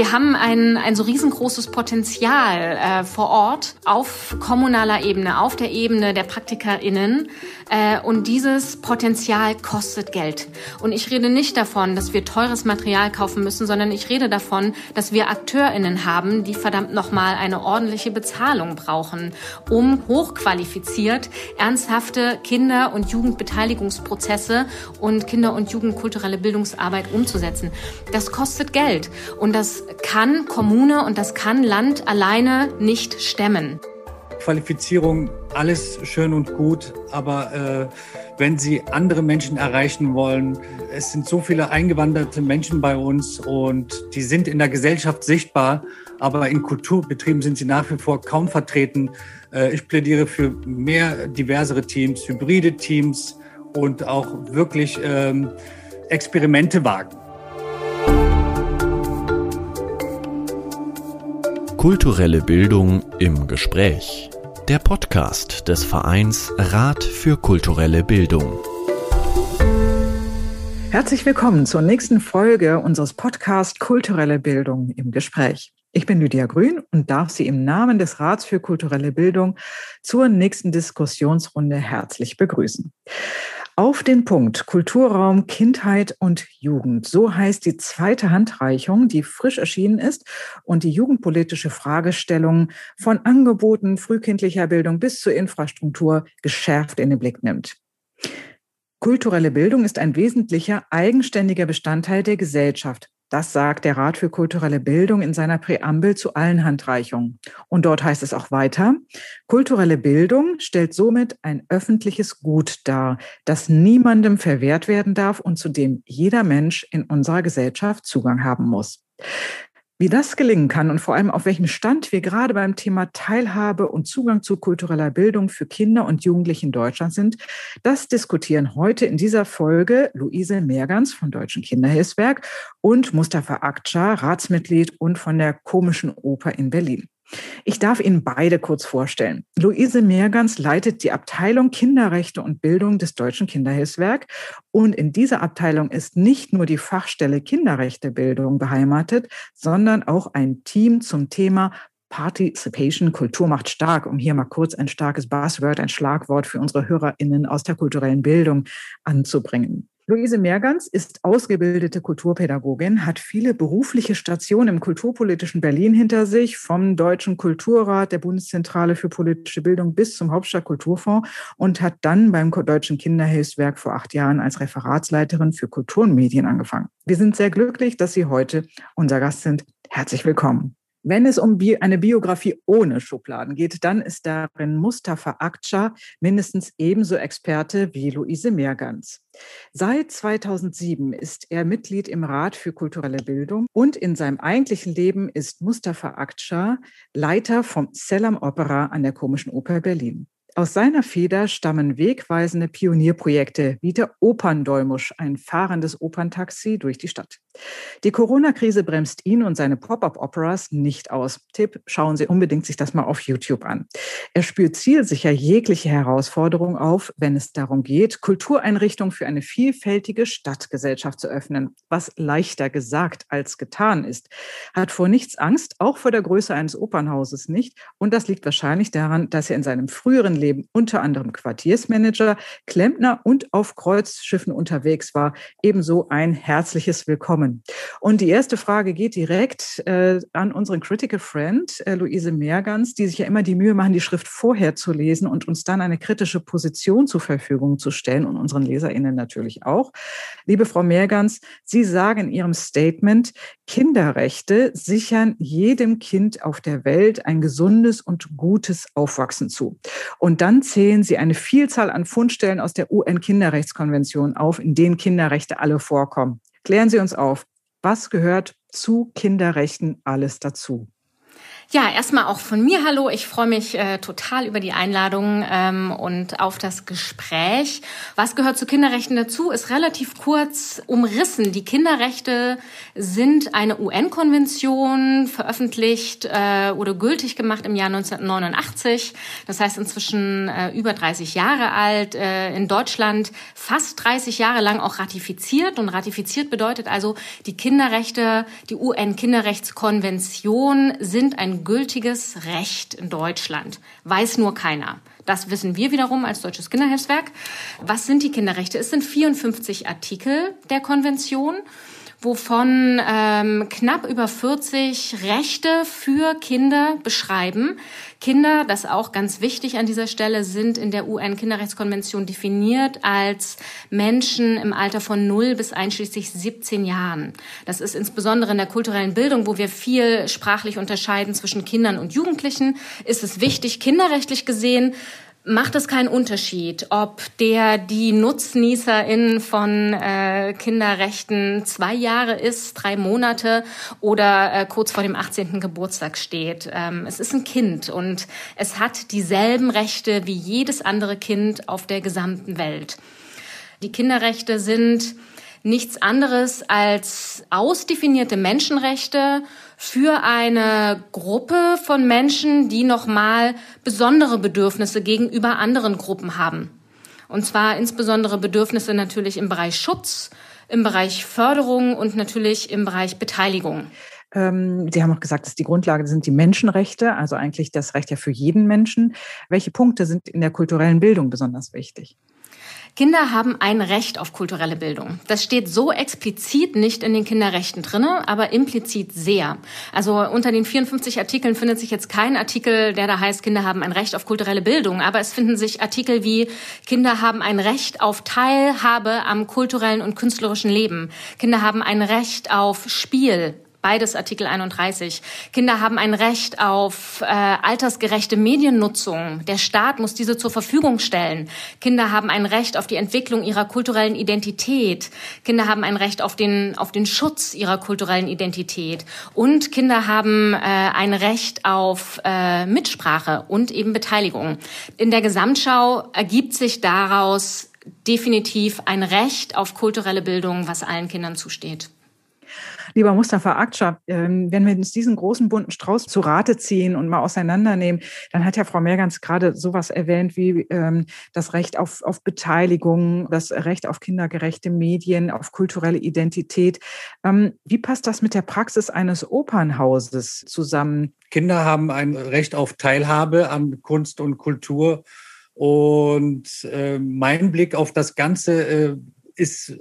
wir haben ein, ein so riesengroßes Potenzial äh, vor Ort auf kommunaler Ebene, auf der Ebene der PraktikerInnen. Äh, und dieses Potenzial kostet Geld. Und ich rede nicht davon, dass wir teures Material kaufen müssen, sondern ich rede davon, dass wir AkteurInnen haben, die verdammt nochmal eine ordentliche Bezahlung brauchen, um hochqualifiziert ernsthafte Kinder- und Jugendbeteiligungsprozesse und Kinder- und Jugendkulturelle Bildungsarbeit umzusetzen. Das kostet Geld. Und das kann Kommune und das kann Land alleine nicht stemmen. Qualifizierung, alles schön und gut, aber äh, wenn Sie andere Menschen erreichen wollen, es sind so viele eingewanderte Menschen bei uns und die sind in der Gesellschaft sichtbar, aber in Kulturbetrieben sind sie nach wie vor kaum vertreten. Äh, ich plädiere für mehr diversere Teams, hybride Teams und auch wirklich ähm, Experimente wagen. Kulturelle Bildung im Gespräch. Der Podcast des Vereins Rat für kulturelle Bildung. Herzlich willkommen zur nächsten Folge unseres Podcasts Kulturelle Bildung im Gespräch. Ich bin Lydia Grün und darf Sie im Namen des Rats für kulturelle Bildung zur nächsten Diskussionsrunde herzlich begrüßen. Auf den Punkt Kulturraum Kindheit und Jugend. So heißt die zweite Handreichung, die frisch erschienen ist und die jugendpolitische Fragestellung von Angeboten frühkindlicher Bildung bis zur Infrastruktur geschärft in den Blick nimmt. Kulturelle Bildung ist ein wesentlicher, eigenständiger Bestandteil der Gesellschaft. Das sagt der Rat für kulturelle Bildung in seiner Präambel zu allen Handreichungen. Und dort heißt es auch weiter, kulturelle Bildung stellt somit ein öffentliches Gut dar, das niemandem verwehrt werden darf und zu dem jeder Mensch in unserer Gesellschaft Zugang haben muss. Wie das gelingen kann und vor allem auf welchem Stand wir gerade beim Thema Teilhabe und Zugang zu kultureller Bildung für Kinder und Jugendliche in Deutschland sind, das diskutieren heute in dieser Folge Luise Mehrgans vom Deutschen Kinderhilfswerk und Mustafa Akça, Ratsmitglied und von der Komischen Oper in Berlin. Ich darf Ihnen beide kurz vorstellen. Luise Mehrgans leitet die Abteilung Kinderrechte und Bildung des Deutschen Kinderhilfswerk. Und in dieser Abteilung ist nicht nur die Fachstelle Kinderrechtebildung beheimatet, sondern auch ein Team zum Thema Participation, Kultur macht stark, um hier mal kurz ein starkes Buzzword, ein Schlagwort für unsere HörerInnen aus der kulturellen Bildung anzubringen. Luise Mehrgans ist ausgebildete Kulturpädagogin, hat viele berufliche Stationen im kulturpolitischen Berlin hinter sich, vom Deutschen Kulturrat, der Bundeszentrale für politische Bildung bis zum Hauptstadtkulturfonds und hat dann beim Deutschen Kinderhilfswerk vor acht Jahren als Referatsleiterin für Kultur und Medien angefangen. Wir sind sehr glücklich, dass Sie heute unser Gast sind. Herzlich willkommen. Wenn es um eine Biografie ohne Schubladen geht, dann ist darin Mustafa Akça mindestens ebenso Experte wie Luise Mehrgans. Seit 2007 ist er Mitglied im Rat für kulturelle Bildung und in seinem eigentlichen Leben ist Mustafa Akça Leiter vom Selam Opera an der Komischen Oper Berlin. Aus seiner Feder stammen wegweisende Pionierprojekte wie der Operndolmusch, ein fahrendes Operntaxi durch die Stadt. Die Corona-Krise bremst ihn und seine Pop-up-Operas nicht aus. Tipp, schauen Sie unbedingt sich das mal auf YouTube an. Er spürt zielsicher jegliche Herausforderung auf, wenn es darum geht, Kultureinrichtungen für eine vielfältige Stadtgesellschaft zu öffnen, was leichter gesagt als getan ist. Hat vor nichts Angst, auch vor der Größe eines Opernhauses nicht. Und das liegt wahrscheinlich daran, dass er in seinem früheren Leben unter anderem Quartiersmanager, Klempner und auf Kreuzschiffen unterwegs war. Ebenso ein herzliches Willkommen. Und die erste Frage geht direkt äh, an unseren Critical Friend, äh, Luise Mehrgans, die sich ja immer die Mühe machen, die Schrift vorher zu lesen und uns dann eine kritische Position zur Verfügung zu stellen und unseren LeserInnen natürlich auch. Liebe Frau Mehrgans, Sie sagen in Ihrem Statement, Kinderrechte sichern jedem Kind auf der Welt ein gesundes und gutes Aufwachsen zu. Und dann zählen sie eine Vielzahl an Fundstellen aus der UN-Kinderrechtskonvention auf, in denen Kinderrechte alle vorkommen. Klären Sie uns auf, was gehört zu Kinderrechten alles dazu? Ja, erstmal auch von mir Hallo. Ich freue mich äh, total über die Einladung ähm, und auf das Gespräch. Was gehört zu Kinderrechten dazu, ist relativ kurz umrissen. Die Kinderrechte sind eine UN-Konvention, veröffentlicht äh, oder gültig gemacht im Jahr 1989. Das heißt inzwischen äh, über 30 Jahre alt. Äh, in Deutschland fast 30 Jahre lang auch ratifiziert. Und ratifiziert bedeutet also, die Kinderrechte, die UN-Kinderrechtskonvention sind ein gültiges Recht in Deutschland. Weiß nur keiner. Das wissen wir wiederum als Deutsches Kinderhilfswerk. Was sind die Kinderrechte? Es sind 54 Artikel der Konvention wovon ähm, knapp über 40 Rechte für Kinder beschreiben. Kinder, das auch ganz wichtig an dieser Stelle, sind in der UN-Kinderrechtskonvention definiert als Menschen im Alter von 0 bis einschließlich 17 Jahren. Das ist insbesondere in der kulturellen Bildung, wo wir viel sprachlich unterscheiden zwischen Kindern und Jugendlichen, ist es wichtig, kinderrechtlich gesehen, macht es keinen Unterschied, ob der die Nutznießerin von äh, Kinderrechten zwei Jahre ist, drei Monate oder äh, kurz vor dem 18. Geburtstag steht. Ähm, es ist ein Kind und es hat dieselben Rechte wie jedes andere Kind auf der gesamten Welt. Die Kinderrechte sind nichts anderes als ausdefinierte Menschenrechte für eine Gruppe von Menschen, die nochmal besondere Bedürfnisse gegenüber anderen Gruppen haben. Und zwar insbesondere Bedürfnisse natürlich im Bereich Schutz, im Bereich Förderung und natürlich im Bereich Beteiligung. Ähm, Sie haben auch gesagt, dass die Grundlage sind die Menschenrechte, also eigentlich das Recht ja für jeden Menschen. Welche Punkte sind in der kulturellen Bildung besonders wichtig? Kinder haben ein Recht auf kulturelle Bildung. Das steht so explizit nicht in den Kinderrechten drinne, aber implizit sehr. Also unter den 54 Artikeln findet sich jetzt kein Artikel, der da heißt, Kinder haben ein Recht auf kulturelle Bildung. Aber es finden sich Artikel wie Kinder haben ein Recht auf Teilhabe am kulturellen und künstlerischen Leben. Kinder haben ein Recht auf Spiel, Beides Artikel 31. Kinder haben ein Recht auf äh, altersgerechte Mediennutzung. Der Staat muss diese zur Verfügung stellen. Kinder haben ein Recht auf die Entwicklung ihrer kulturellen Identität. Kinder haben ein Recht auf den, auf den Schutz ihrer kulturellen Identität. Und Kinder haben äh, ein Recht auf äh, Mitsprache und eben Beteiligung. In der Gesamtschau ergibt sich daraus definitiv ein Recht auf kulturelle Bildung, was allen Kindern zusteht. Lieber Mustafa Akça, ähm, wenn wir uns diesen großen bunten Strauß zu Rate ziehen und mal auseinandernehmen, dann hat ja Frau Mergans gerade sowas erwähnt wie ähm, das Recht auf, auf Beteiligung, das Recht auf kindergerechte Medien, auf kulturelle Identität. Ähm, wie passt das mit der Praxis eines Opernhauses zusammen? Kinder haben ein Recht auf Teilhabe an Kunst und Kultur. Und äh, mein Blick auf das Ganze äh, ist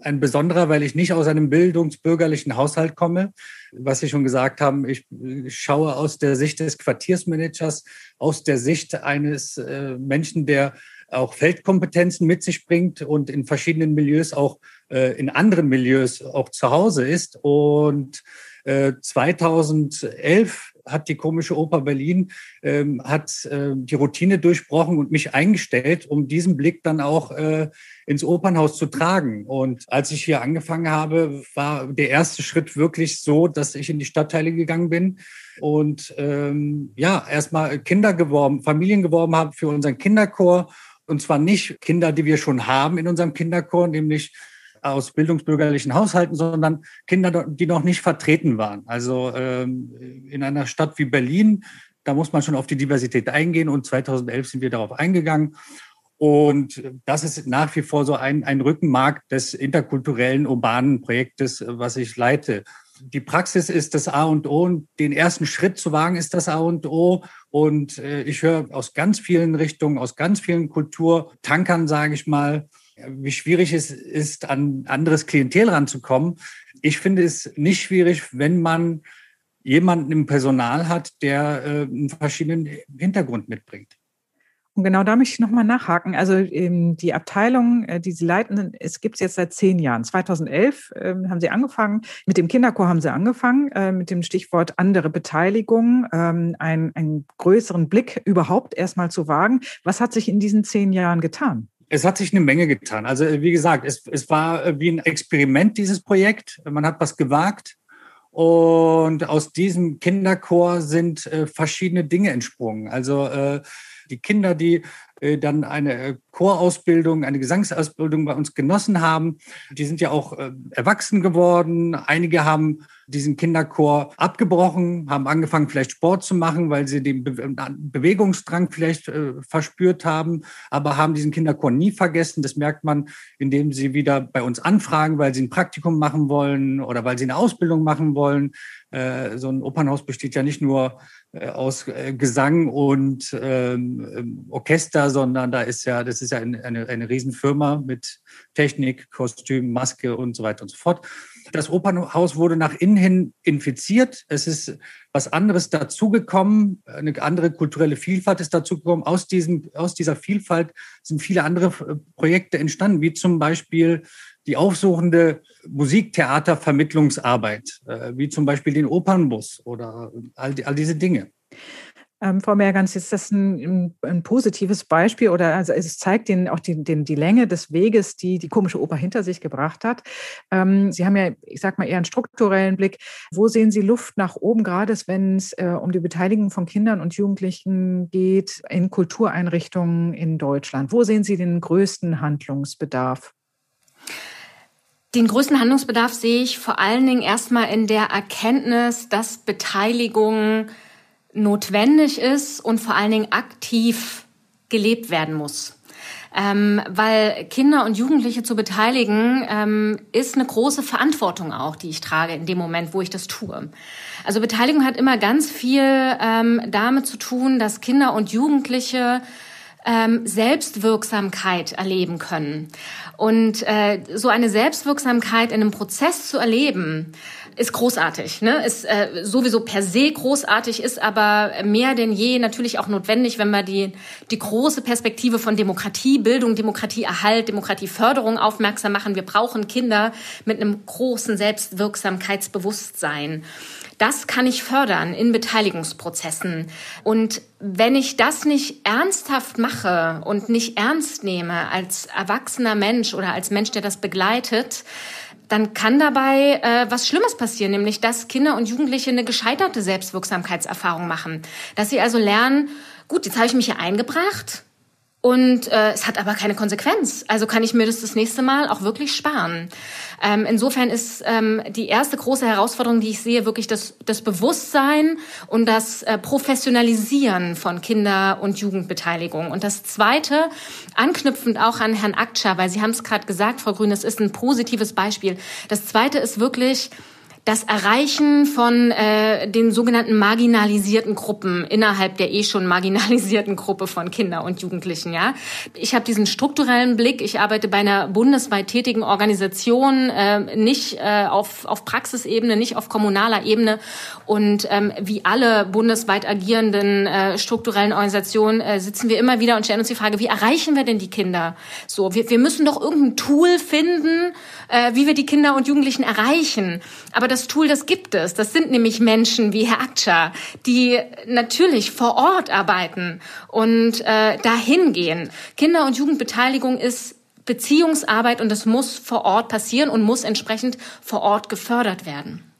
ein besonderer, weil ich nicht aus einem bildungsbürgerlichen Haushalt komme. Was Sie schon gesagt haben, ich schaue aus der Sicht des Quartiersmanagers, aus der Sicht eines äh, Menschen, der auch Feldkompetenzen mit sich bringt und in verschiedenen Milieus, auch äh, in anderen Milieus auch zu Hause ist. Und 2011 hat die Komische Oper Berlin ähm, hat äh, die Routine durchbrochen und mich eingestellt, um diesen Blick dann auch äh, ins Opernhaus zu tragen. Und als ich hier angefangen habe, war der erste Schritt wirklich so, dass ich in die Stadtteile gegangen bin und ähm, ja erstmal Kinder geworben, Familien geworben habe für unseren Kinderchor. Und zwar nicht Kinder, die wir schon haben in unserem Kinderchor, nämlich aus bildungsbürgerlichen Haushalten, sondern Kinder, die noch nicht vertreten waren. Also ähm, in einer Stadt wie Berlin, da muss man schon auf die Diversität eingehen und 2011 sind wir darauf eingegangen. Und das ist nach wie vor so ein, ein Rückenmark des interkulturellen urbanen Projektes, was ich leite. Die Praxis ist das A und O und den ersten Schritt zu wagen ist das A und O. Und äh, ich höre aus ganz vielen Richtungen, aus ganz vielen Kulturtankern, sage ich mal, wie schwierig es ist, an anderes Klientel ranzukommen. Ich finde es nicht schwierig, wenn man jemanden im Personal hat, der äh, einen verschiedenen Hintergrund mitbringt. Und genau da möchte ich nochmal nachhaken. Also ähm, die Abteilung, äh, die Sie leiten, es gibt es jetzt seit zehn Jahren. 2011 ähm, haben Sie angefangen, mit dem Kinderchor haben Sie angefangen, äh, mit dem Stichwort andere Beteiligung, ähm, einen, einen größeren Blick überhaupt erstmal zu wagen. Was hat sich in diesen zehn Jahren getan? Es hat sich eine Menge getan. Also wie gesagt, es, es war äh, wie ein Experiment, dieses Projekt. Man hat was gewagt Und aus diesem Kinderchor sind äh, verschiedene Dinge entsprungen. Also äh, die Kinder, die äh, dann eine äh, Chorausbildung, eine Gesangsausbildung bei uns genossen haben. Die sind ja auch äh, erwachsen geworden. Einige haben diesen Kinderchor abgebrochen, haben angefangen, vielleicht Sport zu machen, weil sie den Bewegungsdrang vielleicht verspürt haben, aber haben diesen Kinderchor nie vergessen. Das merkt man, indem sie wieder bei uns anfragen, weil sie ein Praktikum machen wollen oder weil sie eine Ausbildung machen wollen. So ein Opernhaus besteht ja nicht nur aus Gesang und ähm, Orchester, sondern da ist ja, das ist ja eine, eine, eine Riesenfirma mit Technik, Kostüm, Maske und so weiter und so fort. Das Opernhaus wurde nach innen hin infiziert. Es ist was anderes dazugekommen. Eine andere kulturelle Vielfalt ist dazugekommen. Aus, aus dieser Vielfalt sind viele andere Projekte entstanden, wie zum Beispiel die aufsuchende Musiktheatervermittlungsarbeit, äh, wie zum Beispiel den Opernbus oder all, all diese Dinge. Ähm, Frau Mergans, ist das ein, ein, positives Beispiel oder also es zeigt den, auch die, den, die Länge des Weges, die die komische Oper hinter sich gebracht hat. Ähm, Sie haben ja, ich sag mal, eher einen strukturellen Blick. Wo sehen Sie Luft nach oben, gerade wenn es äh, um die Beteiligung von Kindern und Jugendlichen geht in Kultureinrichtungen in Deutschland? Wo sehen Sie den größten Handlungsbedarf? Den größten Handlungsbedarf sehe ich vor allen Dingen erstmal in der Erkenntnis, dass Beteiligung notwendig ist und vor allen Dingen aktiv gelebt werden muss. Ähm, weil Kinder und Jugendliche zu beteiligen, ähm, ist eine große Verantwortung auch, die ich trage in dem Moment, wo ich das tue. Also Beteiligung hat immer ganz viel ähm, damit zu tun, dass Kinder und Jugendliche ähm, Selbstwirksamkeit erleben können. Und äh, so eine Selbstwirksamkeit in einem Prozess zu erleben, ist großartig, ne? Ist äh, sowieso per se großartig, ist aber mehr denn je natürlich auch notwendig, wenn wir die die große Perspektive von Demokratie, Bildung, Demokratieerhalt, Demokratieförderung aufmerksam machen. Wir brauchen Kinder mit einem großen Selbstwirksamkeitsbewusstsein. Das kann ich fördern in Beteiligungsprozessen. Und wenn ich das nicht ernsthaft mache und nicht ernst nehme als erwachsener Mensch oder als Mensch, der das begleitet, dann kann dabei äh, was Schlimmes passieren, nämlich dass Kinder und Jugendliche eine gescheiterte Selbstwirksamkeitserfahrung machen. Dass sie also lernen, gut, jetzt habe ich mich hier eingebracht, und äh, es hat aber keine Konsequenz. Also kann ich mir das das nächste Mal auch wirklich sparen. Ähm, insofern ist ähm, die erste große Herausforderung, die ich sehe, wirklich das, das Bewusstsein und das äh, Professionalisieren von Kinder- und Jugendbeteiligung. Und das Zweite, anknüpfend auch an Herrn Aktscher, weil Sie haben es gerade gesagt, Frau Grün, es ist ein positives Beispiel. Das Zweite ist wirklich das Erreichen von äh, den sogenannten marginalisierten Gruppen innerhalb der eh schon marginalisierten Gruppe von Kinder und Jugendlichen. Ja, ich habe diesen strukturellen Blick. Ich arbeite bei einer bundesweit tätigen Organisation, äh, nicht äh, auf auf Praxisebene, nicht auf kommunaler Ebene und ähm, wie alle bundesweit agierenden äh, strukturellen Organisationen äh, sitzen wir immer wieder und stellen uns die Frage: Wie erreichen wir denn die Kinder? So, wir, wir müssen doch irgendein Tool finden, äh, wie wir die Kinder und Jugendlichen erreichen. Aber das Tool, das gibt es. Das sind nämlich Menschen wie Herr Akça, die natürlich vor Ort arbeiten und äh, dahin gehen. Kinder- und Jugendbeteiligung ist Beziehungsarbeit und das muss vor Ort passieren und muss entsprechend vor Ort gefördert werden.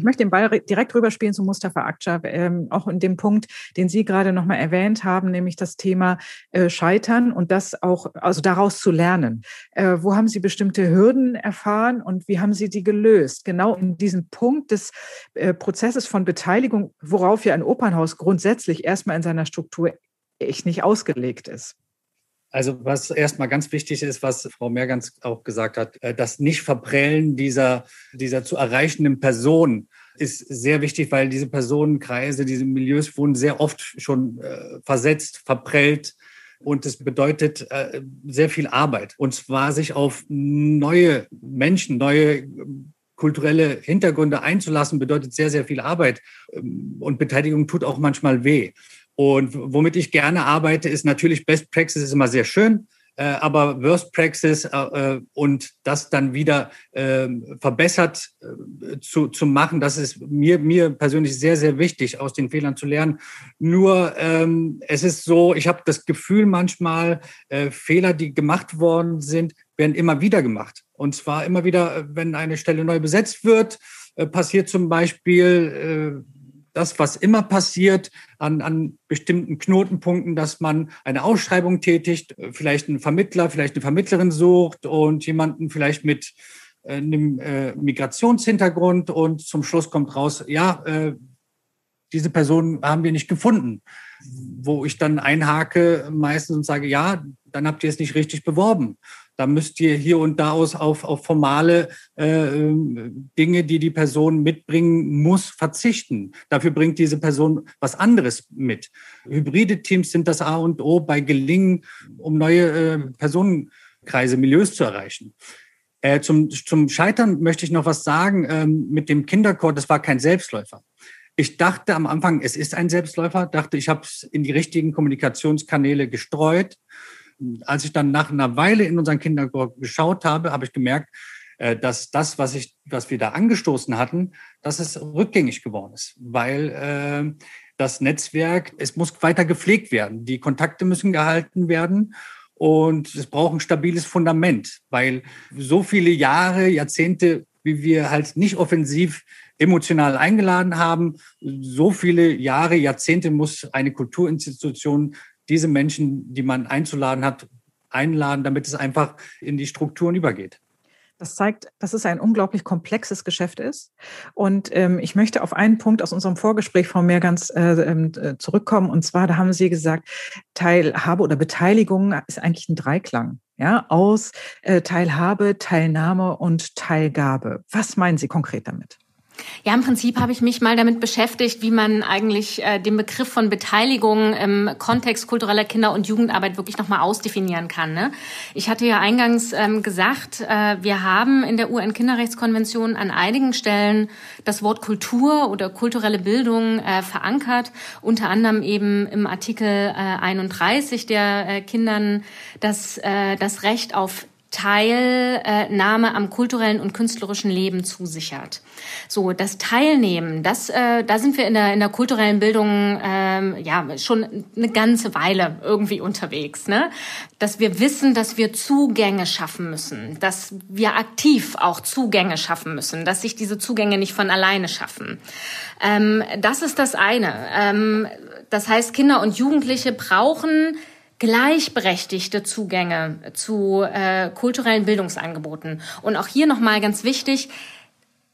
Ich möchte den Ball direkt rüberspielen zu Mustafa Akça, ähm, auch in dem Punkt, den Sie gerade nochmal erwähnt haben, nämlich das Thema äh, Scheitern und das auch, also daraus zu lernen. Äh, wo haben Sie bestimmte Hürden erfahren und wie haben Sie die gelöst? Genau in diesem Punkt des äh, Prozesses von Beteiligung, worauf ja ein Opernhaus grundsätzlich erstmal in seiner Struktur echt nicht ausgelegt ist. Also was erstmal ganz wichtig ist, was Frau Mergans auch gesagt hat, äh, das Nicht-Verprellen dieser, dieser zu erreichenden Person ist sehr wichtig, weil diese Personenkreise, diese Milieus wurden sehr oft schon äh, versetzt, verprellt. Und es bedeutet äh, sehr viel Arbeit. Und zwar sich auf neue Menschen, neue kulturelle Hintergründe einzulassen, bedeutet sehr, sehr viel Arbeit. Ähm, und Beteiligung tut auch manchmal weh. Und womit ich gerne arbeite, ist natürlich Best Practice ist immer sehr schön, äh, aber Worst Practice äh, äh und das dann wieder äh, verbessert äh, zu, zu machen, das ist mir, mir persönlich sehr, sehr wichtig, aus den Fehlern zu lernen. Nur ähm, es ist so, ich habe das Gefühl manchmal, äh, Fehler, die gemacht worden sind, werden immer wieder gemacht. Und zwar immer wieder, wenn eine Stelle neu besetzt wird, äh, passiert zum Beispiel äh, das, was immer passiert an, an bestimmten Knotenpunkten, dass man eine Ausschreibung tätigt, vielleicht einen Vermittler, vielleicht eine Vermittlerin sucht und jemanden vielleicht mit äh, einem äh, Migrationshintergrund und zum Schluss kommt raus, ja, äh, diese Person haben wir nicht gefunden. Wo ich dann einhake meistens und sage, ja, dann habt ihr es nicht richtig beworben. Da müsst ihr hier und da aus auf, auf formale äh, Dinge, die die Person mitbringen muss, verzichten. Dafür bringt diese Person was anderes mit. Hybride Teams sind das A und O bei Gelingen, um neue äh, Personenkreise, Milieus zu erreichen. Äh, zum, zum Scheitern möchte ich noch was sagen ähm, mit dem Kinderchor. Das war kein Selbstläufer. Ich dachte am Anfang, es ist ein Selbstläufer, dachte, ich habe es in die richtigen Kommunikationskanäle gestreut als ich dann nach einer Weile in unseren Kinderchor geschaut habe, habe ich gemerkt, äh, dass das, was ich, was wir da angestoßen hatten, dass es rückgängig geworden ist, weil äh, das Netzwerk, es muss weiter gepflegt werden, die Kontakte müssen gehalten werden. Und es braucht ein stabiles Fundament, weil so viele Jahre, Jahrzehnte, wie wir halt nicht offensiv emotional eingeladen haben, so viele Jahre, Jahrzehnte muss eine Kulturinstitution diese Menschen, die man einzuladen hat, einladen, damit es einfach in die Strukturen übergeht. Das zeigt, dass es ein unglaublich komplexes Geschäft ist. Und ähm, ich möchte auf einen Punkt aus unserem Vorgespräch, Frau Mehrgans, äh, ähm, äh, zurückkommen. Und zwar, da haben Sie gesagt, Teilhabe oder Beteiligung ist eigentlich ein Dreiklang. Ja, aus äh, Teilhabe, Teilnahme und Teilgabe. Was meinen Sie konkret damit? Ja, im Prinzip habe ich mich mal damit beschäftigt, wie man eigentlich äh, den Begriff von Beteiligung im Kontext kultureller Kinder- und Jugendarbeit wirklich nochmal ausdefinieren kann. Ne? Ich hatte ja eingangs ähm, gesagt, äh, wir haben in der UN-Kinderrechtskonvention an einigen Stellen das Wort Kultur oder kulturelle Bildung äh, verankert, unter anderem eben im Artikel äh, 31, der äh, Kindern das, äh, das Recht auf Teilnahme am kulturellen und künstlerischen Leben zusichert. So, das Teilnehmen, das, äh, da sind wir in der in der kulturellen Bildung ähm, ja schon eine ganze Weile irgendwie unterwegs, ne? Dass wir wissen, dass wir Zugänge schaffen müssen, dass wir aktiv auch Zugänge schaffen müssen, dass sich diese Zugänge nicht von alleine schaffen. Ähm, das ist das eine. Ähm, das heißt, Kinder und Jugendliche brauchen gleichberechtigte Zugänge zu äh, kulturellen Bildungsangeboten. Und auch hier nochmal ganz wichtig,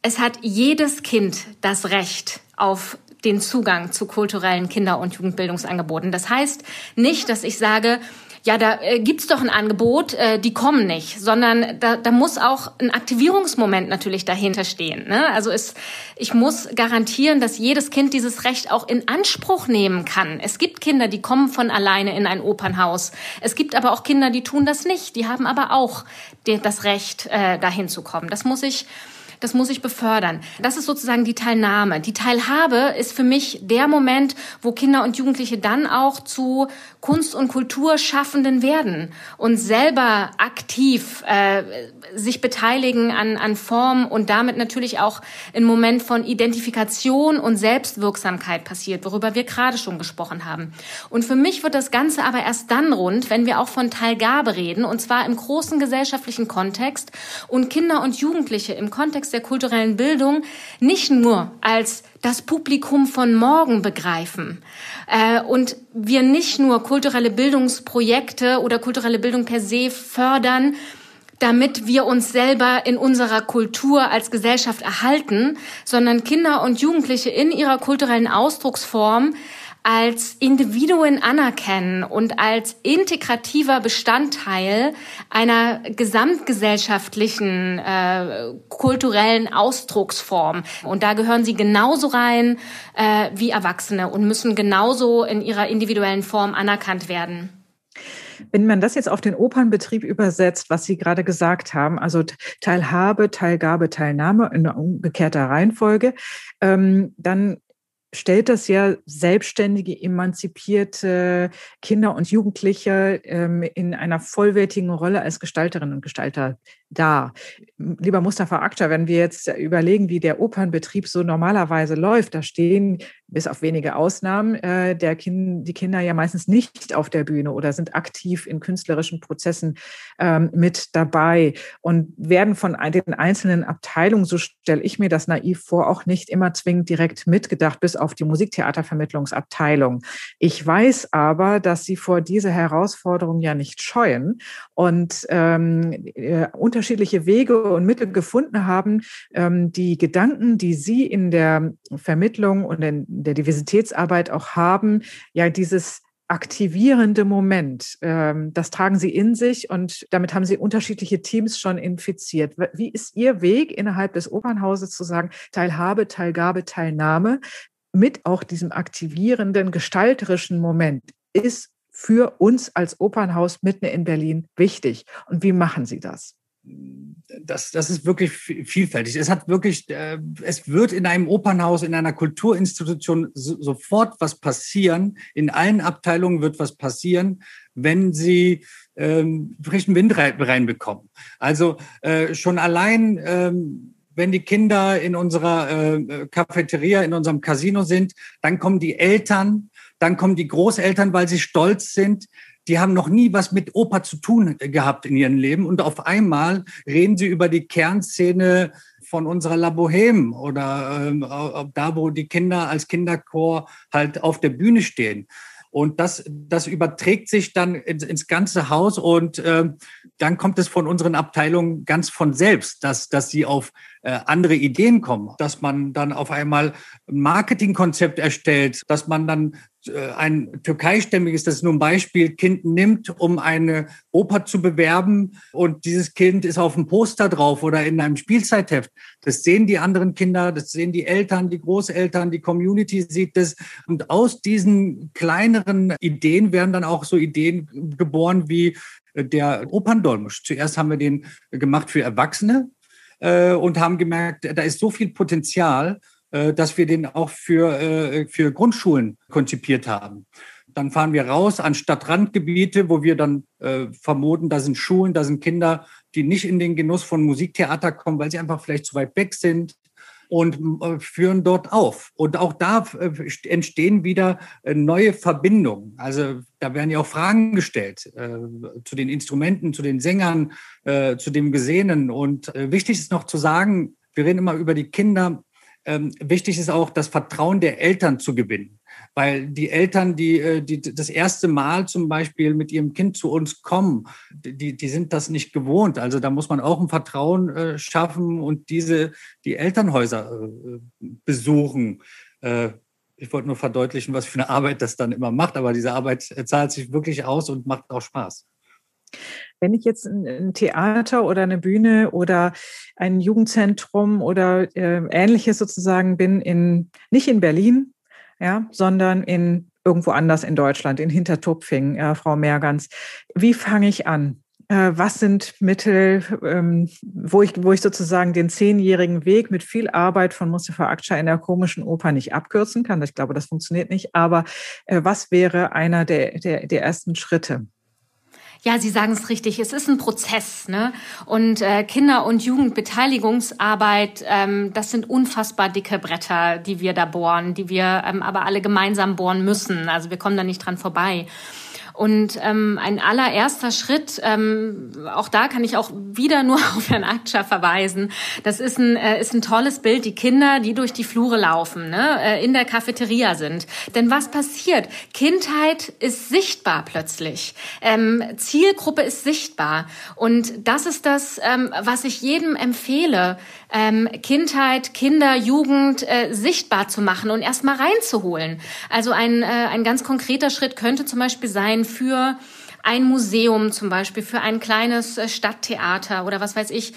es hat jedes Kind das Recht auf den Zugang zu kulturellen Kinder- und Jugendbildungsangeboten. Das heißt nicht, dass ich sage, ja, da äh, gibt's doch ein Angebot, äh, die kommen nicht, sondern da, da muss auch ein Aktivierungsmoment natürlich dahinter stehen. Ne? Also es, ich muss garantieren, dass jedes Kind dieses Recht auch in Anspruch nehmen kann. Es gibt Kinder, die kommen von alleine in ein Opernhaus. Es gibt aber auch Kinder, die tun das nicht. Die haben aber auch die, das Recht, äh, dahin zu kommen. Das muss ich das muss ich befördern. Das ist sozusagen die Teilnahme. Die Teilhabe ist für mich der Moment, wo Kinder und Jugendliche dann auch zu Kunst- und Kulturschaffenden werden und selber aktiv äh, sich beteiligen an, an Form und damit natürlich auch ein Moment von Identifikation und Selbstwirksamkeit passiert, worüber wir gerade schon gesprochen haben. Und für mich wird das Ganze aber erst dann rund, wenn wir auch von Teilgabe reden, und zwar im großen gesellschaftlichen Kontext und Kinder und Jugendliche im Kontext der kulturellen Bildung nicht nur als das Publikum von morgen begreifen äh, und wir nicht nur kulturelle Bildungsprojekte oder kulturelle Bildung per se fördern, damit wir uns selber in unserer Kultur als Gesellschaft erhalten, sondern Kinder und Jugendliche in ihrer kulturellen Ausdrucksform als Individuen anerkennen und als integrativer Bestandteil einer gesamtgesellschaftlichen äh, kulturellen Ausdrucksform. Und da gehören sie genauso rein äh, wie Erwachsene und müssen genauso in ihrer individuellen Form anerkannt werden. Wenn man das jetzt auf den Opernbetrieb übersetzt, was Sie gerade gesagt haben, also Teilhabe, Teilgabe, Teilnahme in umgekehrter Reihenfolge, ähm, dann stellt das ja selbstständige, emanzipierte Kinder und Jugendliche ähm, in einer vollwertigen Rolle als Gestalterinnen und Gestalter da. Lieber Mustafa Akça, wenn wir jetzt überlegen, wie der Opernbetrieb so normalerweise läuft, da stehen bis auf wenige Ausnahmen äh, der kind, die Kinder ja meistens nicht auf der Bühne oder sind aktiv in künstlerischen Prozessen ähm, mit dabei und werden von den einzelnen Abteilungen, so stelle ich mir das naiv vor, auch nicht immer zwingend direkt mitgedacht, bis auf die Musiktheatervermittlungsabteilung. Ich weiß aber, dass sie vor dieser Herausforderung ja nicht scheuen und ähm, äh, unterschiedliche Wege und Mittel gefunden haben, ähm, die Gedanken, die sie in der Vermittlung und in der Diversitätsarbeit auch haben, ja dieses aktivierende Moment. Ähm, das tragen Sie in sich und damit haben Sie unterschiedliche Teams schon infiziert. Wie ist Ihr Weg innerhalb des Opernhauses zu sagen, Teilhabe, Teilgabe, Teilnahme mit auch diesem aktivierenden, gestalterischen Moment ist für uns als Opernhaus mitten in Berlin wichtig? Und wie machen Sie das? Das, das ist wirklich vielfältig. Es hat wirklich, äh, es wird in einem Opernhaus, in einer Kulturinstitution so, sofort was passieren. In allen Abteilungen wird was passieren, wenn sie ähm, frischen Wind reinbekommen. Also äh, schon allein, ähm, wenn die Kinder in unserer äh, Cafeteria, in unserem Casino sind, dann kommen die Eltern, dann kommen die Großeltern, weil sie stolz sind. Die haben noch nie was mit Oper zu tun gehabt in ihrem Leben. Und auf einmal reden sie über die Kernszene von unserer La Boheme oder äh, da, wo die Kinder als Kinderchor halt auf der Bühne stehen. Und das, das überträgt sich dann ins, ins ganze Haus. Und äh, dann kommt es von unseren Abteilungen ganz von selbst, dass, dass sie auf äh, andere Ideen kommen, dass man dann auf einmal ein Marketingkonzept erstellt, dass man dann ein türkeistämmiges, das ist nur ein Beispiel, Kind nimmt, um eine Oper zu bewerben und dieses Kind ist auf dem Poster drauf oder in einem Spielzeitheft. Das sehen die anderen Kinder, das sehen die Eltern, die Großeltern, die Community sieht das und aus diesen kleineren Ideen werden dann auch so Ideen geboren wie äh, der Operndolmusch. Zuerst haben wir den gemacht für Erwachsene, äh, und haben gemerkt, da ist so viel Potenzial, äh, dass wir den auch für, äh, für Grundschulen konzipiert haben. Dann fahren wir raus an Stadtrandgebiete, wo wir dann äh, vermuten, da sind Schulen, da sind Kinder, die nicht in den Genuss von Musiktheater kommen, weil sie einfach vielleicht zu weit weg sind und äh, führen dort auf. Und auch da äh, entstehen wieder äh, neue Verbindungen. Also da werden ja auch Fragen gestellt äh, zu den Instrumenten, zu den Sängern, äh, zu dem Gesehenen. Und äh, wichtig ist noch zu sagen, wir reden immer über die Kinder. Ähm, wichtig ist auch, das Vertrauen der Eltern zu gewinnen weil die Eltern, die, äh, die das erste Mal zum Beispiel mit ihrem Kind zu uns kommen, die, die sind das nicht gewohnt. Also da muss man auch ein Vertrauen äh, schaffen und diese, die Elternhäuser äh, besuchen. Ich wollte nur verdeutlichen, was für eine Arbeit das dann immer macht, aber diese Arbeit zahlt sich wirklich aus und macht auch Spaß. Wenn ich jetzt ein Theater oder eine Bühne oder ein Jugendzentrum oder äh, ähnliches sozusagen bin, in, nicht in Berlin, ja, sondern in irgendwo anders in Deutschland, in Hintertupfing, ja, Frau Mergans. Wie fange ich an? Äh, was sind Mittel, ähm, wo, ich, wo ich sozusagen den zehnjährigen Weg mit viel Arbeit von Mustafa Akça in der komischen Oper nicht abkürzen kann? Ich glaube, das funktioniert nicht. Aber äh, was wäre einer der, der, der ersten Schritte? Ja, Sie sagen es richtig. Es ist ein Prozess, ne? Und äh, Kinder- und Jugendbeteiligungsarbeit, ähm, das sind unfassbar dicke Bretter, die wir da bohren, die wir ähm, aber alle gemeinsam bohren müssen. Also wir kommen da nicht dran vorbei. Und ähm, ein allererster Schritt, ähm, auch da kann ich auch wieder nur auf Herrn Aktscher verweisen. Das ist ein, äh, ist ein tolles Bild, die Kinder, die durch die Flure laufen, ne, äh, in der Cafeteria sind. Denn was passiert? Kindheit ist sichtbar plötzlich. Ähm, Zielgruppe ist sichtbar. Und das ist das, ähm, was ich jedem empfehle, ähm, Kindheit, Kinder, Jugend äh, sichtbar zu machen und erstmal reinzuholen. Also ein, äh, ein ganz konkreter Schritt könnte zum Beispiel sein für ein Museum zum Beispiel, für ein kleines äh, Stadttheater oder was weiß ich.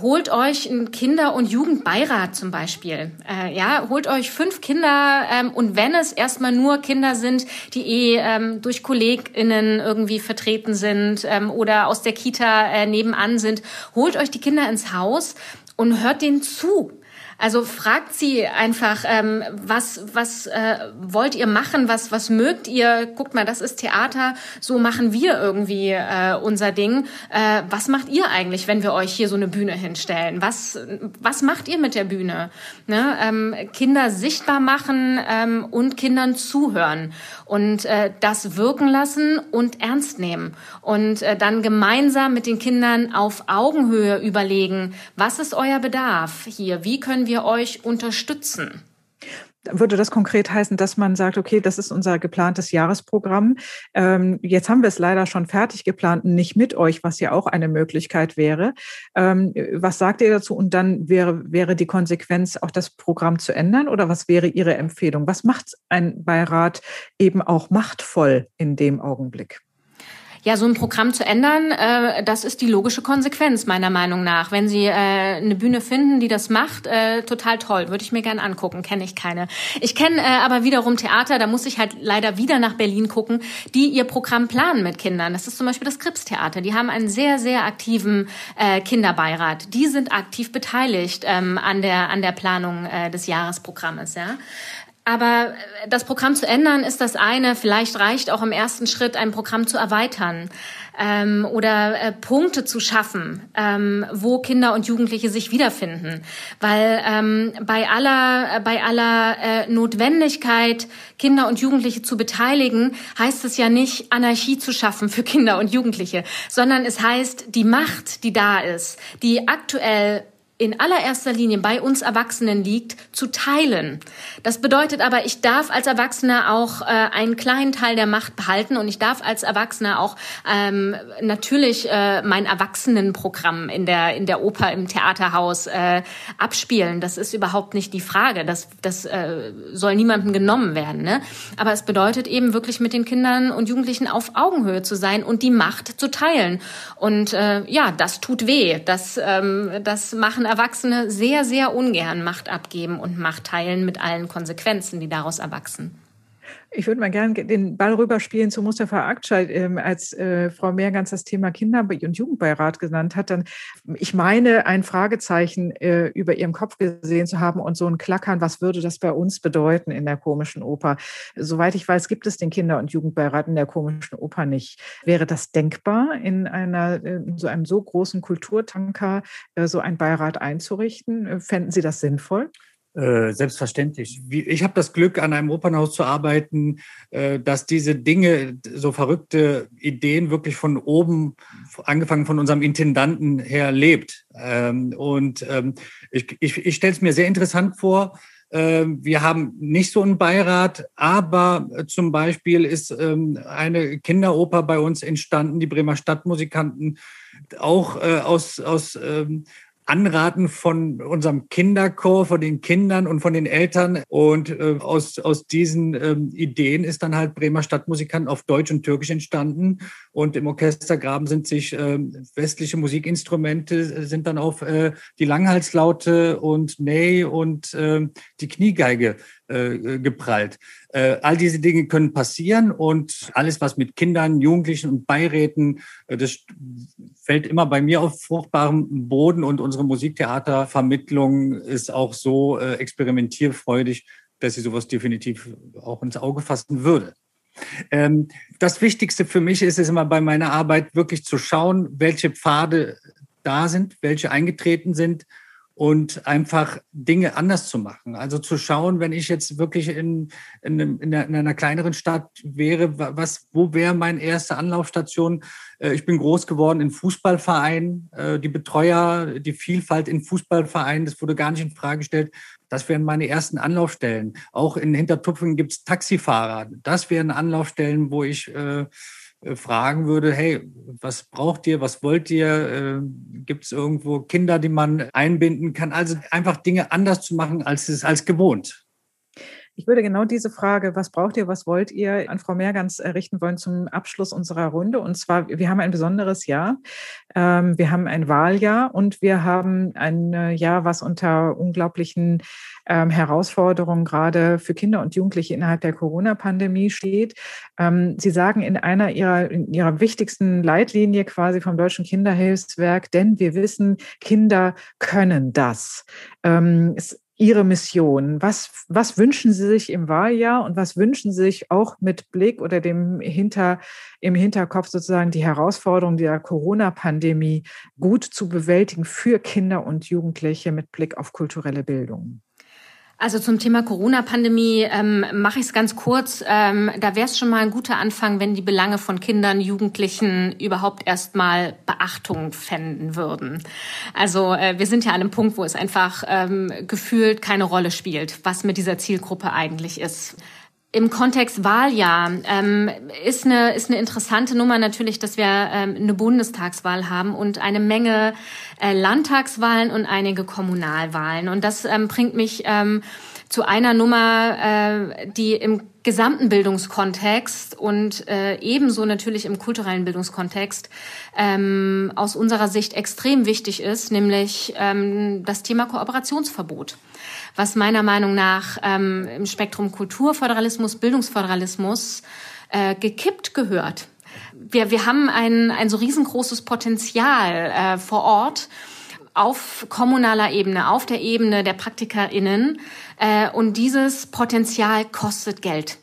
Holt euch einen Kinder- und Jugendbeirat zum Beispiel. Äh, ja, holt euch fünf Kinder ähm, und wenn es erstmal nur Kinder sind, die eh ähm, durch KollegInnen irgendwie vertreten sind ähm, oder aus der Kita äh, nebenan sind, holt euch die Kinder ins Haus und hört denen zu. Also fragt sie einfach, ähm, was, was äh, wollt ihr machen, was, was mögt ihr? Guckt mal, das ist Theater, so machen wir irgendwie äh, unser Ding. Äh, was macht ihr eigentlich, wenn wir euch hier so eine Bühne hinstellen? Was, was macht ihr mit der Bühne? Ne? Ähm, Kinder sichtbar machen ähm, und Kindern zuhören und äh, das wirken lassen und ernst nehmen und äh, dann gemeinsam mit den Kindern auf Augenhöhe überlegen, was ist euer Bedarf hier? Wie können wir euch unterstützen? würde das konkret heißen, dass man sagt, okay, das ist unser geplantes Jahresprogramm. Ähm, jetzt haben wir es leider schon fertig geplant, nicht mit euch, was ja auch eine Möglichkeit wäre. Ähm, was sagt ihr dazu? Und dann wäre, wäre die Konsequenz, auch das Programm zu ändern? Oder was wäre Ihre Empfehlung? Was macht ein Beirat eben auch machtvoll in dem Augenblick? Ja, so ein Programm zu ändern, äh, das ist die logische Konsequenz meiner Meinung nach. Wenn Sie äh, eine Bühne finden, die das macht, äh, total toll, würde ich mir gern angucken. Kenne ich keine. Ich kenne äh, aber wiederum Theater, da muss ich halt leider wieder nach Berlin gucken, die ihr Programm planen mit Kindern. Das ist zum Beispiel das Krips-Theater. Die haben einen sehr, sehr aktiven äh, Kinderbeirat. Die sind aktiv beteiligt ähm, an der an der Planung äh, des Jahresprogrammes. Ja. Aber äh, das Programm zu ändern ist das eine. Vielleicht reicht auch im ersten Schritt, ein Programm zu erweitern ähm, oder äh, Punkte zu schaffen, ähm, wo Kinder und Jugendliche sich wiederfinden. Weil ähm, bei aller, bei aller äh, Notwendigkeit, Kinder und Jugendliche zu beteiligen, heißt es ja nicht, Anarchie zu schaffen für Kinder und Jugendliche, sondern es heißt, die Macht, die da ist, die aktuell in allererster Linie bei uns Erwachsenen liegt, zu teilen. Das bedeutet aber, ich darf als Erwachsener auch äh, einen kleinen Teil der Macht behalten und ich darf als Erwachsener auch ähm, natürlich äh, mein Erwachsenenprogramm in der in der Oper im Theaterhaus äh, abspielen. Das ist überhaupt nicht die Frage. Das das äh, soll niemandem genommen werden. Ne? Aber es bedeutet eben wirklich mit den Kindern und Jugendlichen auf Augenhöhe zu sein und die Macht zu teilen. Und äh, ja, das tut weh. Das ähm, das machen Erwachsene sehr, sehr ungern Macht abgeben und Macht teilen mit allen Konsequenzen, die daraus erwachsen. Ich würde mal gerne den Ball rüberspielen zu Mustafa Akçay, ähm, als äh, Frau Mehrgans das Thema Kinder- und Jugendbeirat genannt hat. Dann, ich meine, ein Fragezeichen äh, über ihrem Kopf gesehen zu haben und so ein Klackern, was würde das bei uns bedeuten in der komischen Oper? Soweit ich weiß, gibt es den Kinder- und Jugendbeirat in der komischen Oper nicht. Wäre das denkbar, in einer in so einem so großen Kulturtanker äh, so ein Beirat einzurichten? Fänden Sie das sinnvoll? Äh, selbstverständlich. Wie, ich habe das Glück, an einem Opernhaus zu arbeiten, äh, dass diese Dinge, so verrückte Ideen wirklich von oben, angefangen von unserem Intendanten her, lebt. Ähm, und ähm, ich, ich, ich stelle es mir sehr interessant vor. Ähm, wir haben nicht so einen Beirat, aber zum Beispiel ist ähm, eine Kinderoper bei uns entstanden, die Bremer Stadtmusikanten, auch äh, aus, aus ähm, Anraten von unserem Kinderchor, von den Kindern und von den Eltern. Und äh, aus, aus diesen ähm, Ideen ist dann halt Bremer Stadtmusikanten auf Deutsch und Türkisch entstanden. Und im Orchestergraben sind sich äh, westliche Musikinstrumente, äh, sind dann auf äh, die Langhalslaute und Ney und äh, die Kniegeige äh, geprallt. Äh, all diese Dinge können passieren und alles, was mit Kindern, Jugendlichen und Beiräten, äh, das fällt immer bei mir auf fruchtbarem Boden und unsere Musiktheatervermittlung ist auch so experimentierfreudig, dass sie sowas definitiv auch ins Auge fassen würde. Ähm, das Wichtigste für mich ist es immer bei meiner Arbeit wirklich zu schauen, welche Pfade da sind, welche eingetreten sind und einfach Dinge anders zu machen. Also zu schauen, wenn ich jetzt wirklich in, in, in, einer, in einer kleineren Stadt wäre, was, wo wäre meine erste Anlaufstation? Äh, ich bin groß geworden in Fußballvereinen, äh, die Betreuer, die Vielfalt in Fußballvereinen, das wurde gar nicht in Frage gestellt. Das wären meine ersten Anlaufstellen. Auch in Hintertupfingen gibt es Taxifahrer. Das wären Anlaufstellen, wo ich äh, fragen würde, hey, was braucht ihr, was wollt ihr? Äh, Gibt es irgendwo Kinder, die man einbinden kann? Also einfach Dinge anders zu machen, als es als gewohnt. Ich würde genau diese Frage, was braucht ihr, was wollt ihr, an Frau Mehrgans richten wollen zum Abschluss unserer Runde. Und zwar, wir haben ein besonderes Jahr. Ähm, wir haben ein Wahljahr und wir haben ein äh, Jahr, was unter unglaublichen ähm, Herausforderungen gerade für Kinder und Jugendliche innerhalb der Corona-Pandemie steht. Ähm, Sie sagen in einer ihrer, in ihrer wichtigsten Leitlinie quasi vom Deutschen Kinderhilfswerk, denn wir wissen, Kinder können das. Es Ihre Mission? Was, was wünschen Sie sich im Wahljahr und was wünschen Sie sich auch mit Blick oder dem Hinter, im Hinterkopf sozusagen die Herausforderung der Corona-Pandemie gut zu bewältigen für Kinder und Jugendliche mit Blick auf kulturelle Bildung? Also zum Thema Corona-Pandemie ähm, mache ich es ganz kurz. Ähm, da wäre es schon mal ein guter Anfang, wenn die Belange von Kindern, Jugendlichen überhaupt erstmal Beachtung fänden würden. Also äh, wir sind ja an einem Punkt, wo es einfach ähm, gefühlt keine Rolle spielt, was mit dieser Zielgruppe eigentlich ist. Im Kontext Wahljahr ähm, ist, eine, ist eine interessante Nummer natürlich, dass wir ähm, eine Bundestagswahl haben und eine Menge äh, Landtagswahlen und einige Kommunalwahlen. Und das ähm, bringt mich ähm, zu einer Nummer, äh, die im gesamten Bildungskontext und äh, ebenso natürlich im kulturellen Bildungskontext ähm, aus unserer Sicht extrem wichtig ist, nämlich ähm, das Thema Kooperationsverbot was meiner Meinung nach ähm, im Spektrum Kulturföderalismus, Bildungsföderalismus äh, gekippt gehört. Wir, wir haben ein, ein so riesengroßes Potenzial äh, vor Ort auf kommunaler Ebene, auf der Ebene der PraktikerInnen. Äh, und dieses Potenzial kostet Geld.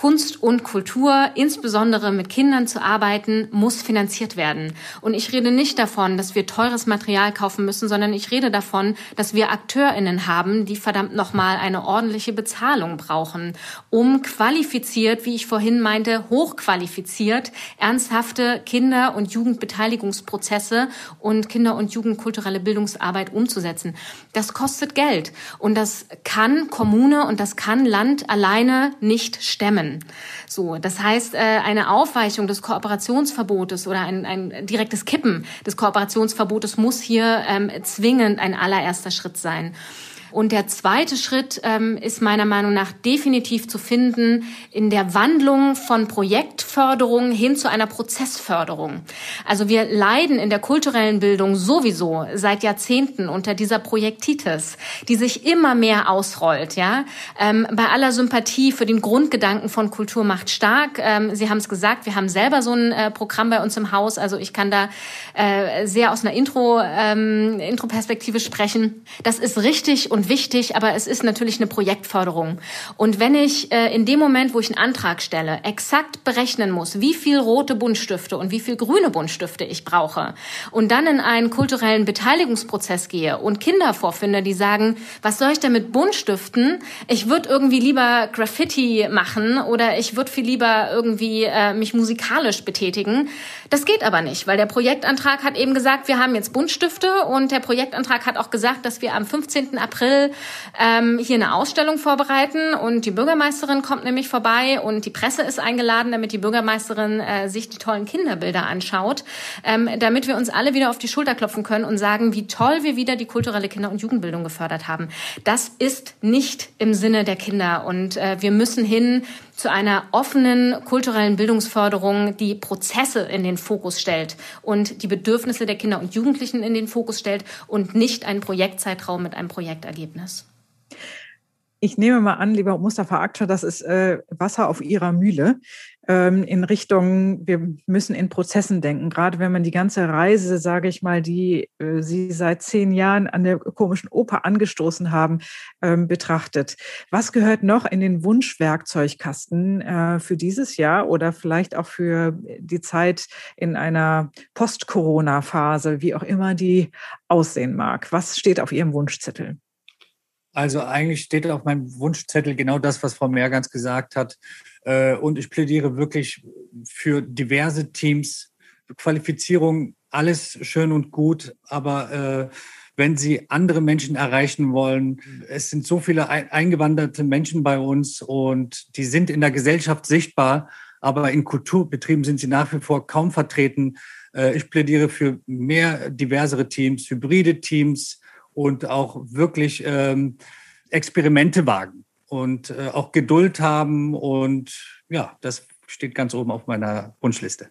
Kunst und Kultur, insbesondere mit Kindern zu arbeiten, muss finanziert werden. Und ich rede nicht davon, dass wir teures Material kaufen müssen, sondern ich rede davon, dass wir AkteurInnen haben, die verdammt nochmal eine ordentliche Bezahlung brauchen, um qualifiziert, wie ich vorhin meinte, hochqualifiziert, ernsthafte Kinder- und Jugendbeteiligungsprozesse und Kinder- und Jugendkulturelle Bildungsarbeit umzusetzen. Das kostet Geld. Und das kann Kommune und das kann Land alleine nicht stemmen. So, das heißt, äh, eine Aufweichung des Kooperationsverbotes oder ein, ein direktes Kippen des Kooperationsverbotes muss hier ähm, zwingend ein allererster Schritt sein. Und der zweite Schritt ähm, ist meiner Meinung nach definitiv zu finden in der Wandlung von Projektförderung hin zu einer Prozessförderung. Also wir leiden in der kulturellen Bildung sowieso seit Jahrzehnten unter dieser Projektitis, die sich immer mehr ausrollt. Ja, ähm, bei aller Sympathie für den Grundgedanken von Kultur macht stark. Ähm, Sie haben es gesagt, wir haben selber so ein äh, Programm bei uns im Haus. Also ich kann da äh, sehr aus einer Intro ähm, Intro-Perspektive sprechen. Das ist richtig und und wichtig, aber es ist natürlich eine Projektförderung. Und wenn ich äh, in dem Moment, wo ich einen Antrag stelle, exakt berechnen muss, wie viel rote Buntstifte und wie viel grüne Buntstifte ich brauche und dann in einen kulturellen Beteiligungsprozess gehe und Kinder vorfinde, die sagen, was soll ich denn mit Buntstiften? Ich würde irgendwie lieber Graffiti machen oder ich würde viel lieber irgendwie äh, mich musikalisch betätigen. Das geht aber nicht, weil der Projektantrag hat eben gesagt, wir haben jetzt Buntstifte und der Projektantrag hat auch gesagt, dass wir am 15. April April ähm, hier eine Ausstellung vorbereiten und die Bürgermeisterin kommt nämlich vorbei und die Presse ist eingeladen, damit die Bürgermeisterin äh, sich die tollen Kinderbilder anschaut, ähm, damit wir uns alle wieder auf die Schulter klopfen können und sagen, wie toll wir wieder die kulturelle Kinder- und Jugendbildung gefördert haben. Das ist nicht im Sinne der Kinder und äh, wir müssen hin zu einer offenen kulturellen Bildungsförderung, die Prozesse in den Fokus stellt und die Bedürfnisse der Kinder und Jugendlichen in den Fokus stellt und nicht einen Projektzeitraum mit einem Projektergebnis. Ich nehme mal an, lieber Mustafa Akscher, das ist äh, Wasser auf Ihrer Mühle ähm, in Richtung, wir müssen in Prozessen denken. Gerade wenn man die ganze Reise, sage ich mal, die äh, Sie seit zehn Jahren an der komischen Oper angestoßen haben, ähm, betrachtet. Was gehört noch in den Wunschwerkzeugkasten äh, für dieses Jahr oder vielleicht auch für die Zeit in einer Post-Corona-Phase, wie auch immer die aussehen mag? Was steht auf Ihrem Wunschzettel? Also eigentlich steht auf meinem Wunschzettel genau das, was Frau Mergans gesagt hat. Äh, und ich plädiere wirklich für diverse Teams. Qualifizierung, alles schön und gut, aber äh, wenn Sie andere Menschen erreichen wollen, es sind so viele eingewanderte Menschen bei uns und die sind in der Gesellschaft sichtbar, aber in Kulturbetrieben sind sie nach wie vor kaum vertreten. Äh, ich plädiere für mehr diversere Teams, hybride Teams, und auch wirklich ähm, Experimente wagen. und äh, auch Geduld haben. Und ja, das steht ganz oben auf meiner Wunschliste.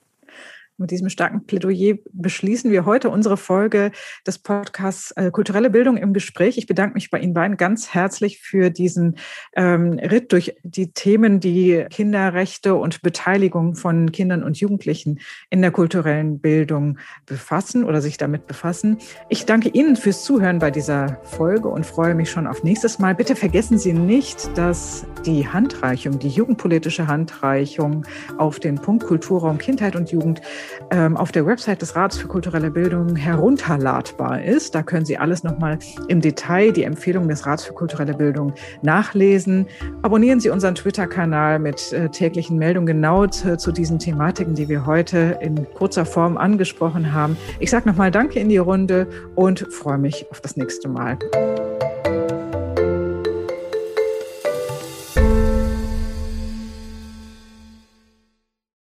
Mit diesem starken Plädoyer beschließen wir heute unsere Folge des Podcasts äh, Kulturelle Bildung im Gespräch. Ich bedanke mich bei Ihnen beiden ganz herzlich für diesen ähm, Ritt durch die Themen, die Kinderrechte und Beteiligung von Kindern und Jugendlichen in der kulturellen Bildung befassen oder sich damit befassen. Ich danke Ihnen fürs Zuhören bei dieser Folge und freue mich schon auf nächstes Mal. Bitte vergessen Sie nicht, dass die Handreichung, die jugendpolitische Handreichung auf den Punkt Kulturraum Kindheit und Jugend ähm, auf der Website des Rats für kulturelle Bildung herunterladbar ist. Da können Sie alles nochmal im Detail, die Empfehlungen des Rats für kulturelle Bildung nachlesen. Abonnieren Sie unseren Twitter-Kanal mit äh, täglichen Meldungen genau zu, zu, diesen Thematiken, die wir heute in kurzer Form angesprochen haben. Ich sage nochmal Danke in die Runde und freue mich auf das nächste Mal.